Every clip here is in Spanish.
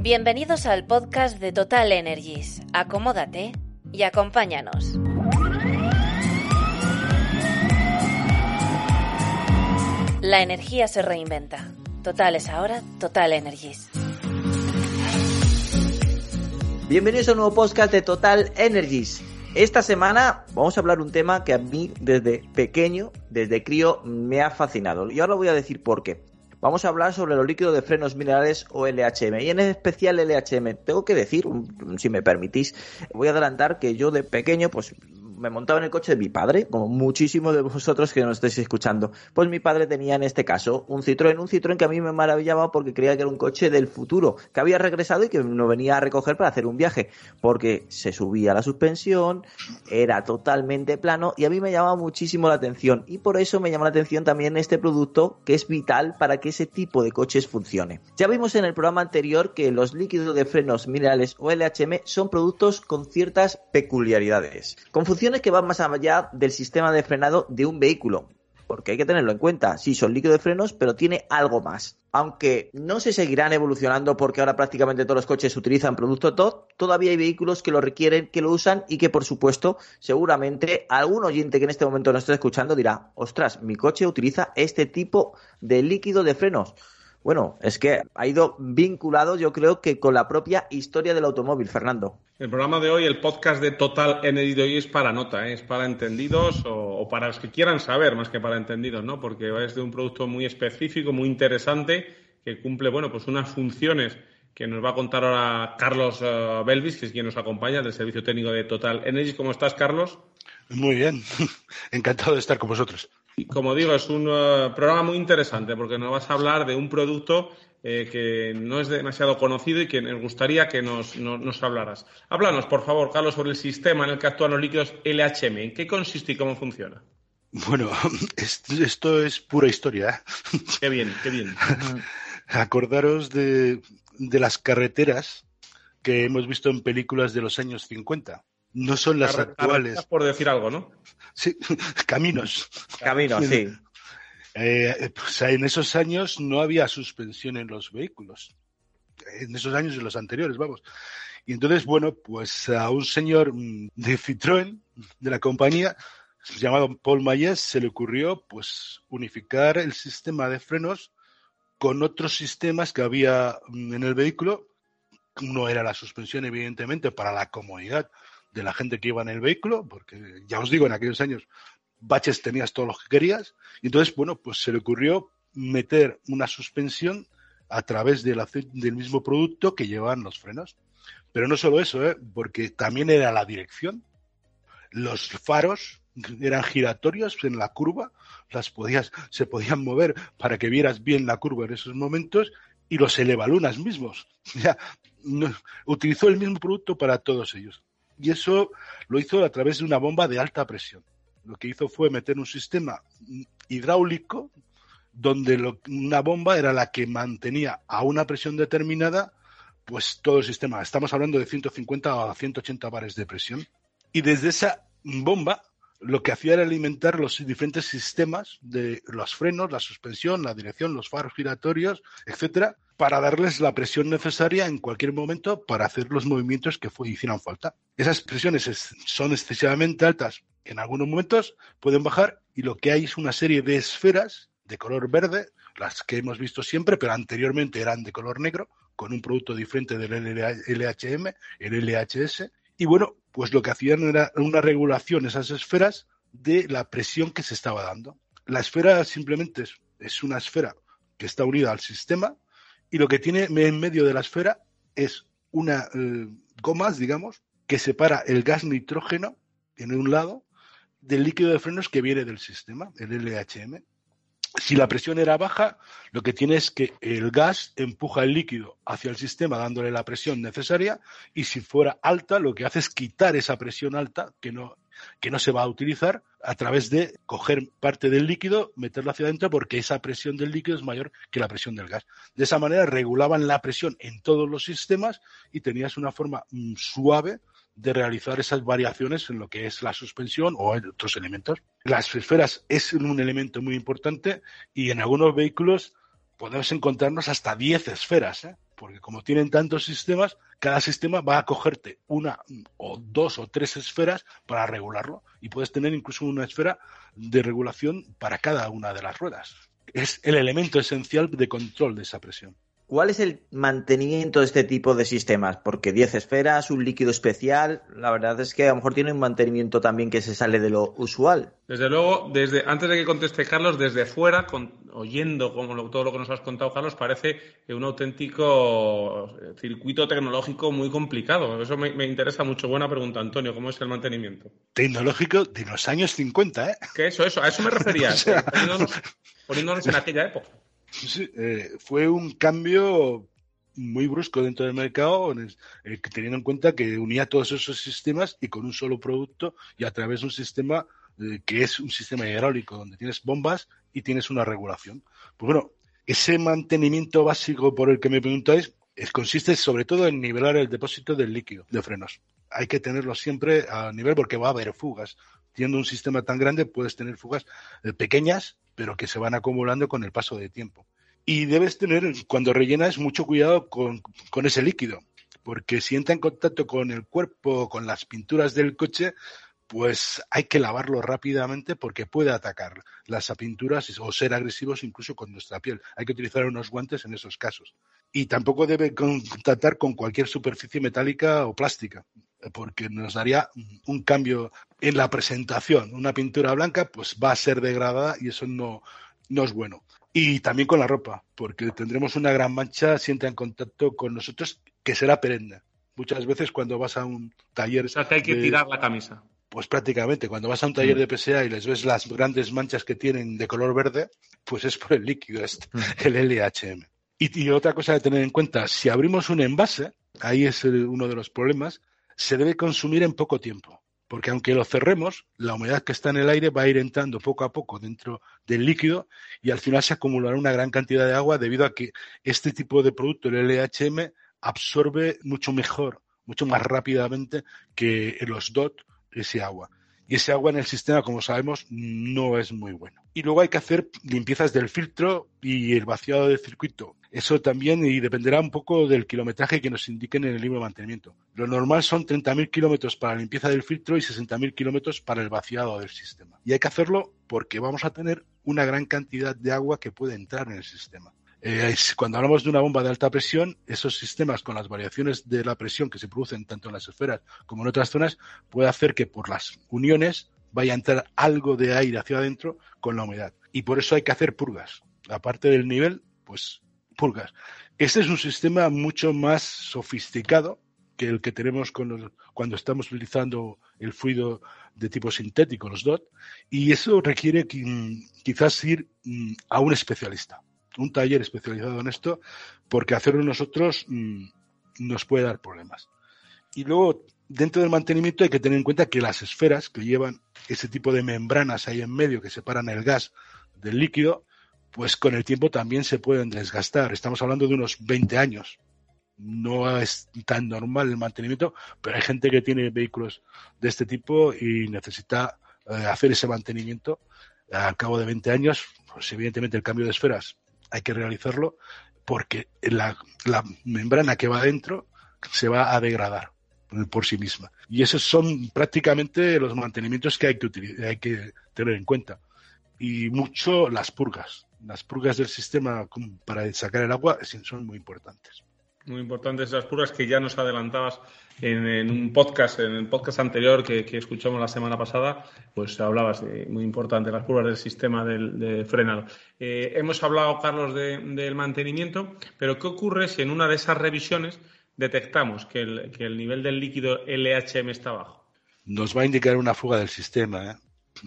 Bienvenidos al podcast de Total Energies. Acomódate y acompáñanos. La energía se reinventa. Total es ahora Total Energies. Bienvenidos a un nuevo podcast de Total Energies. Esta semana vamos a hablar un tema que a mí desde pequeño, desde crío, me ha fascinado. Y ahora voy a decir por qué. Vamos a hablar sobre los líquidos de frenos minerales o LHM y en especial LHM. Tengo que decir, si me permitís, voy a adelantar que yo de pequeño pues me montaba en el coche de mi padre, como muchísimos de vosotros que nos estáis escuchando. Pues mi padre tenía en este caso un Citroën, un Citroën que a mí me maravillaba porque creía que era un coche del futuro, que había regresado y que no venía a recoger para hacer un viaje, porque se subía la suspensión, era totalmente plano y a mí me llamaba muchísimo la atención y por eso me llama la atención también este producto que es vital para que ese tipo de coches funcione. Ya vimos en el programa anterior que los líquidos de frenos minerales o LHM son productos con ciertas peculiaridades, con que van más allá del sistema de frenado de un vehículo. Porque hay que tenerlo en cuenta. Sí, son líquidos de frenos, pero tiene algo más. Aunque no se seguirán evolucionando porque ahora prácticamente todos los coches utilizan producto TOD, todavía hay vehículos que lo requieren, que lo usan y que por supuesto seguramente algún oyente que en este momento nos esté escuchando dirá, ostras, mi coche utiliza este tipo de líquido de frenos. Bueno, es que ha ido vinculado yo creo que con la propia historia del automóvil, Fernando. El programa de hoy, el podcast de Total Energy de hoy es para nota, ¿eh? es para entendidos o, para los que quieran saber más que para entendidos, ¿no? Porque es de un producto muy específico, muy interesante, que cumple, bueno, pues unas funciones que nos va a contar ahora Carlos uh, Belvis, que es quien nos acompaña del servicio técnico de Total Energy. ¿Cómo estás, Carlos? Muy bien, encantado de estar con vosotros. Y como digo, es un uh, programa muy interesante porque nos vas a hablar de un producto eh, que no es demasiado conocido y que nos gustaría que nos, hablaras. Háblanos, por favor, Carlos, sobre el sistema en el que actúan los líquidos LHM. ¿En qué consiste y cómo funciona? Bueno, esto es pura historia. ¿eh? Qué bien, qué bien. Acordaros de, las carreteras que hemos visto en películas de los años 50. No son las actuales. Por decir algo, ¿no? Sí, caminos. Caminos, sí. Eh, pues en esos años no había suspensión en los vehículos. En esos años y en los anteriores, vamos. Y entonces, bueno, pues a un señor mm, de Citroën, de la compañía, llamado Paul Mayes, se le ocurrió pues unificar el sistema de frenos con otros sistemas que había mm, en el vehículo. Uno era la suspensión, evidentemente, para la comodidad de la gente que iba en el vehículo, porque ya os digo, en aquellos años baches tenías todos los que querías. Y entonces, bueno, pues se le ocurrió meter una suspensión a través del, del mismo producto que llevaban los frenos. Pero no solo eso, ¿eh? porque también era la dirección. Los faros eran giratorios en la curva, las podías, se podían mover para que vieras bien la curva en esos momentos y los elevalunas mismos. Ya, utilizó el mismo producto para todos ellos. Y eso lo hizo a través de una bomba de alta presión lo que hizo fue meter un sistema hidráulico donde una bomba era la que mantenía a una presión determinada pues todo el sistema. Estamos hablando de 150 a 180 bares de presión. Y desde esa bomba lo que hacía era alimentar los diferentes sistemas de los frenos, la suspensión, la dirección, los faros giratorios, etcétera, para darles la presión necesaria en cualquier momento para hacer los movimientos que hicieran falta. Esas presiones son excesivamente altas en algunos momentos pueden bajar y lo que hay es una serie de esferas de color verde, las que hemos visto siempre, pero anteriormente eran de color negro, con un producto diferente del LHM, el LHS. Y bueno, pues lo que hacían era una regulación, esas esferas, de la presión que se estaba dando. La esfera simplemente es, una esfera que está unida al sistema y lo que tiene en medio de la esfera es una eh, gomas, digamos, que separa el gas nitrógeno en un lado del líquido de frenos que viene del sistema, el LHM. Si la presión era baja, lo que tiene es que el gas empuja el líquido hacia el sistema dándole la presión necesaria y si fuera alta, lo que hace es quitar esa presión alta que no, que no se va a utilizar a través de coger parte del líquido, meterlo hacia adentro porque esa presión del líquido es mayor que la presión del gas. De esa manera regulaban la presión en todos los sistemas y tenías una forma mm, suave de realizar esas variaciones en lo que es la suspensión o en otros elementos. Las esferas es un elemento muy importante y en algunos vehículos podemos encontrarnos hasta 10 esferas. ¿eh? porque como tienen tantos sistemas, cada sistema va a cogerte una o dos o tres esferas para regularlo y puedes tener incluso una esfera de regulación para cada una de las ruedas. Es el elemento esencial de control de esa presión. ¿Cuál es el mantenimiento de este tipo de sistemas? Porque 10 esferas, un líquido especial, la verdad es que a lo mejor tiene un mantenimiento también que se sale de lo usual. Desde luego, desde antes de que conteste Carlos, desde fuera, oyendo como todo lo que nos has contado, Carlos, parece un auténtico circuito tecnológico muy complicado. Eso me, interesa mucho. Buena pregunta, Antonio. ¿Cómo es el mantenimiento? Tecnológico de los años 50, ¿eh? Que eso, eso, a eso me refería. poniéndonos en aquella época. Eh, fue un cambio muy brusco dentro del mercado, eh, teniendo en cuenta que unía todos esos sistemas y con un solo producto y a través de un sistema eh, que es un sistema hidráulico, donde tienes bombas y tienes una regulación. Pues bueno, ese mantenimiento básico por el que me preguntáis consiste sobre todo en nivelar el depósito del líquido de frenos. Hay que tenerlo siempre a nivel porque va a haber fugas. Teniendo un sistema tan grande puedes tener fugas pequeñas pero que se van acumulando con el paso de tiempo. Y debes tener, cuando rellenas, mucho cuidado con, ese líquido, porque si entra en contacto con el cuerpo, con las pinturas del coche, pues hay que lavarlo rápidamente porque puede atacar las pinturas o ser agresivos incluso con nuestra piel. Hay que utilizar unos guantes en esos casos. Y tampoco debe contactar con cualquier superficie metálica o plástica, porque nos daría un cambio en la presentación. Una pintura blanca pues va a ser degradada y eso no, no es bueno. Y también con la ropa, porque tendremos una gran mancha si entra en contacto con nosotros que será perenne. Muchas veces cuando vas a un taller... O sea, que hay que tirar la camisa. Pues prácticamente, cuando vas a un taller mm. de PSA y les ves las grandes manchas que tienen de color verde, pues es por el líquido este, mm. el LHM. Y, otra cosa de tener en cuenta, si abrimos un envase, ahí es uno de los problemas, se debe consumir en poco tiempo, porque aunque lo cerremos, la humedad que está en el aire va a ir entrando poco a poco dentro del líquido y al final se acumulará una gran cantidad de agua debido a que este tipo de producto, el LHM, absorbe mucho mejor, mucho más rápidamente que los DOT ese agua. Y ese agua en el sistema, como sabemos, no es muy bueno. Y luego hay que hacer limpiezas del filtro y el vaciado del circuito. Eso también y dependerá un poco del kilometraje que nos indiquen en el libro de mantenimiento. Lo normal son 30.000 kilómetros para la limpieza del filtro y 60.000 kilómetros para el vaciado del sistema. Y hay que hacerlo porque vamos a tener una gran cantidad de agua que puede entrar en el sistema. Eh, cuando hablamos de una bomba de alta presión, esos sistemas con las variaciones de la presión que se producen tanto en las esferas como en otras zonas, puede hacer que por las uniones vaya a entrar algo de aire hacia adentro con la humedad. Y por eso hay que hacer purgas. Aparte del nivel, pues pulgas. Este es un sistema mucho más sofisticado que el que tenemos cuando estamos utilizando el fluido de tipo sintético, los DOT, y eso requiere quizás ir mm, a un especialista, un taller especializado en esto, porque hacerlo nosotros mm, nos puede dar problemas. Y luego, dentro del mantenimiento hay que tener en cuenta que las esferas que llevan ese tipo de membranas ahí en medio que separan el gas del líquido, pues con el tiempo también se pueden desgastar. Estamos hablando de unos 20 años. No es tan normal el mantenimiento, pero hay gente que tiene vehículos de este tipo y necesita eh, hacer ese mantenimiento al cabo de 20 años. Pues evidentemente el cambio de esferas hay que realizarlo porque la, membrana que va adentro se va a degradar por sí misma. Y esos son prácticamente los mantenimientos que hay que, hay que tener en cuenta. Y mucho las purgas las purgas del sistema para sacar el agua son muy importantes. Muy importantes las purgas que ya nos adelantabas en, un podcast, en el podcast anterior que, escuchamos la semana pasada, pues hablabas de muy importante las purgas del sistema del, de frenado. Eh, hemos hablado, Carlos, del mantenimiento, pero ¿qué ocurre si en una de esas revisiones detectamos que el, que el nivel del líquido LHM está bajo? Nos va a indicar una fuga del sistema, ¿eh?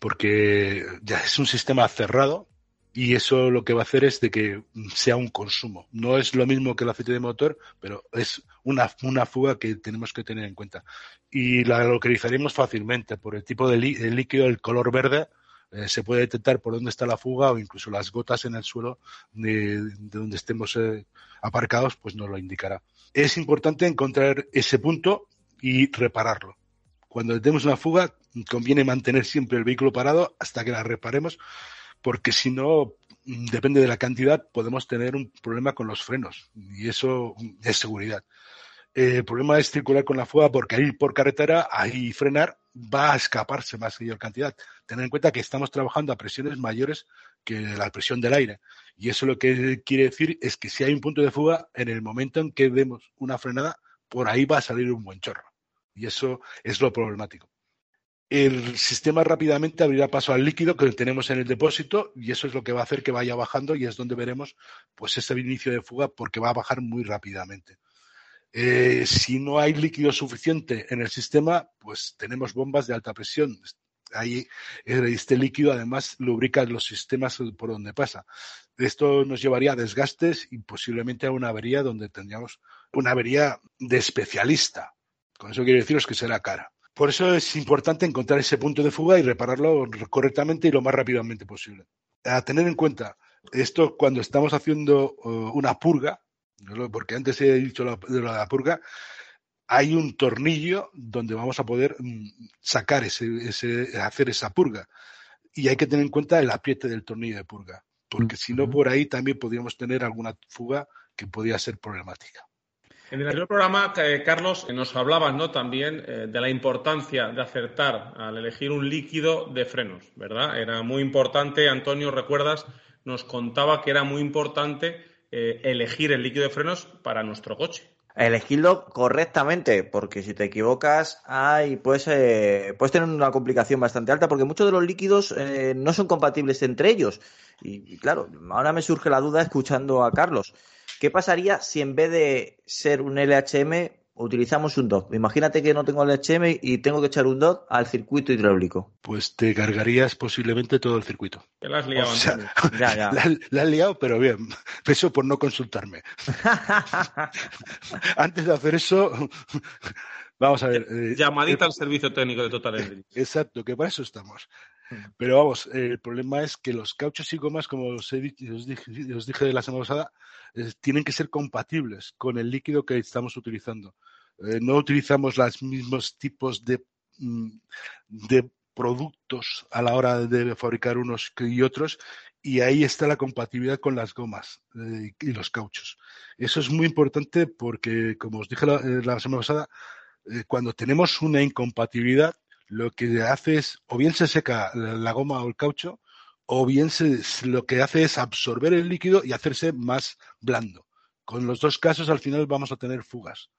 porque ya es un sistema cerrado, y eso lo que va a hacer es de que sea un consumo. No es lo mismo que el aceite de motor, pero es una, una fuga que tenemos que tener en cuenta. Y la localizaremos fácilmente por el tipo de, líquido, el color verde. Eh, se puede detectar por dónde está la fuga o incluso las gotas en el suelo de, donde estemos eh, aparcados, pues nos lo indicará. Es importante encontrar ese punto y repararlo. Cuando tenemos una fuga, conviene mantener siempre el vehículo parado hasta que la reparemos porque si no mm, depende de la cantidad, podemos tener un problema con los frenos y eso es seguridad. el problema es circular con la fuga porque ir por carretera, ahí frenar, va a escaparse más mayor cantidad. Tener en cuenta que estamos trabajando a presiones mayores que la presión del aire. Y eso lo que quiere decir es que si hay un punto de fuga, en el momento en que demos una frenada, por ahí va a salir un buen chorro. Y eso es lo problemático el sistema rápidamente abrirá paso al líquido que tenemos en el depósito y eso es lo que va a hacer que vaya bajando y es donde veremos pues ese inicio de fuga porque va a bajar muy rápidamente. Eh, si no hay líquido suficiente en el sistema, pues tenemos bombas de alta presión. Ahí este líquido además lubrica los sistemas por donde pasa. Esto nos llevaría a desgastes y posiblemente a una avería donde tendríamos una avería de especialista. Con eso quiero deciros que será cara. Por eso es importante encontrar ese punto de fuga y repararlo correctamente y lo más rápidamente posible. A tener en cuenta, esto cuando estamos haciendo uh, una purga, porque antes he dicho de la purga, hay un tornillo donde vamos a poder mm, sacar ese, hacer esa purga. Y hay que tener en cuenta el apriete del tornillo de purga, porque si no, por ahí también podríamos tener alguna fuga que podría ser problemática. En el anterior programa, eh, Carlos, nos hablabas ¿no? también eh, de la importancia de acertar al elegir un líquido de frenos, ¿verdad? Era muy importante, Antonio, recuerdas, nos contaba que era muy importante eh, elegir el líquido de frenos para nuestro coche. Elegirlo correctamente, porque si te equivocas, hay, puedes, puedes tener una complicación bastante alta, porque muchos de los líquidos no son compatibles entre ellos. y, claro, ahora me surge la duda escuchando a Carlos. ¿Qué pasaría si en vez de ser un LHM utilizamos un DOT? Imagínate que no tengo LHM y tengo que echar un DOT al circuito hidráulico. Pues te cargarías posiblemente todo el circuito. Te la has liado, ya, ya. La, has liado, pero bien. Eso por no consultarme. Antes de hacer eso, vamos a ver. Eh, Llamadita al servicio técnico de Total Energy. Exacto, que para eso estamos. Pero vamos, el problema es que los cauchos y gomas, como os, he os, dije, la semana pasada, eh, tienen que ser compatibles con el líquido que estamos utilizando. Eh, no utilizamos los mismos tipos de, mm, de productos a la hora de fabricar unos y otros y ahí está la compatibilidad con las gomas eh, y los cauchos. Eso es muy importante porque, como os dije la semana pasada, cuando tenemos una incompatibilidad, lo que hace es, o bien se seca la goma o el caucho, o bien se, lo que hace es absorber el líquido y hacerse más blando. Con los dos casos al final vamos a tener fugas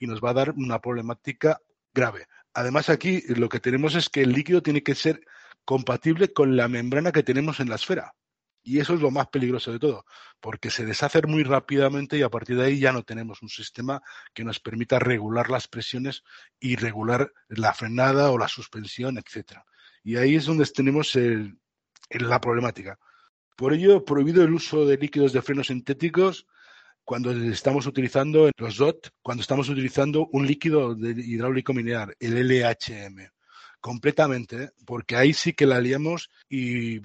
y nos va a dar una problemática grave. Además aquí lo que tenemos es que el líquido tiene que ser compatible con la membrana que tenemos en la esfera. Y eso es lo más peligroso de todo, porque se deshace muy rápidamente y a partir de ahí ya no tenemos un sistema que nos permita regular las presiones y regular la frenada o la suspensión, etcétera. Y ahí es donde tenemos la problemática. Por ello, prohibido el uso de líquidos de frenos sintéticos cuando estamos utilizando los DOT, cuando estamos utilizando un líquido de hidráulico mineral, el LHM completamente, porque ahí sí que la liamos y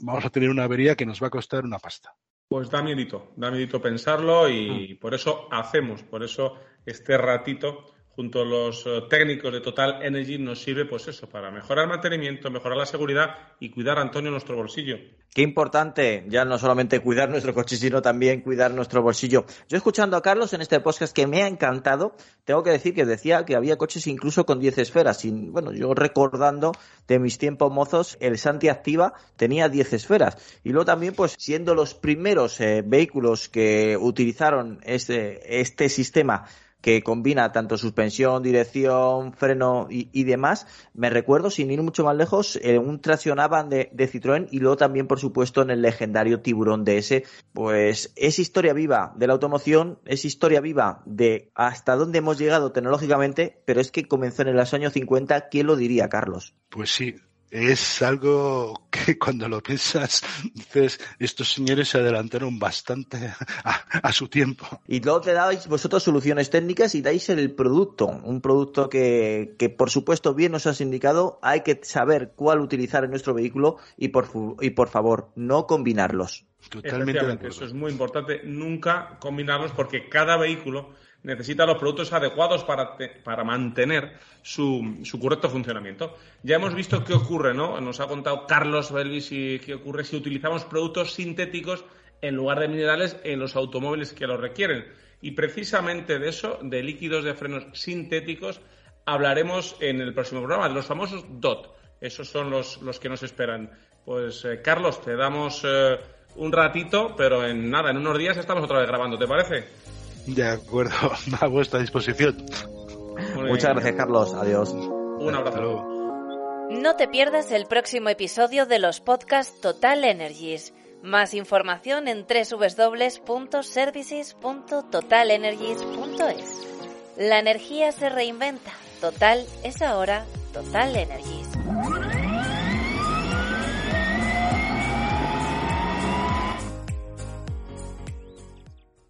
vamos a tener una avería que nos va a costar una pasta. Pues da miedito, da miedito pensarlo y mm. por eso hacemos, por eso este ratito junto a los eh, técnicos de Total Energy nos sirve pues eso, para mejorar el mantenimiento, mejorar la seguridad y cuidar, Antonio, nuestro bolsillo. Qué importante, ya no solamente cuidar nuestro coche, sino también cuidar nuestro bolsillo. Yo escuchando a Carlos en este podcast que me ha encantado, tengo que decir que decía que había coches incluso con 10 esferas. Y, bueno, yo recordando de mis tiempos mozos, el Santi Activa tenía 10 esferas. Y luego también, pues, siendo los primeros eh, vehículos que utilizaron este, este sistema que combina tanto suspensión, dirección, freno y, demás. Me recuerdo, sin ir mucho más lejos, eh, un traccionaban de, de, Citroën y luego también, por supuesto, en el legendario Tiburón DS. Pues es historia viva de la automoción, es historia viva de hasta dónde hemos llegado tecnológicamente, pero es que comenzó en los años 50. ¿Quién lo diría, Carlos? Pues sí, es algo que cuando lo piensas dices, estos señores se adelantaron bastante a, su tiempo. Y luego te dais vosotros soluciones técnicas y dais el producto, un producto que, que por supuesto bien nos has indicado, hay que saber cuál utilizar en nuestro vehículo y por, y por favor, no combinarlos. Totalmente. Eso es muy importante, nunca combinarlos porque cada vehículo necesita los productos adecuados para, para mantener su, su, correcto funcionamiento. Ya hemos visto qué ocurre, ¿no? Nos ha contado Carlos Belvis qué ocurre si utilizamos productos sintéticos en lugar de minerales en los automóviles que lo requieren. Y precisamente de eso, de líquidos de frenos sintéticos, hablaremos en el próximo programa, los famosos DOT. Esos son los, los que nos esperan. Pues eh, Carlos, te damos eh, un ratito, pero en nada, en unos días estamos otra vez grabando, ¿te parece? De acuerdo, a vuestra disposición. Muchas gracias, Carlos. Adiós. Un abrazo. No te pierdas el próximo episodio de los podcasts Total Energies. Más información en www.services.totalenergies.es. La energía se reinventa. Total es ahora Total Energies.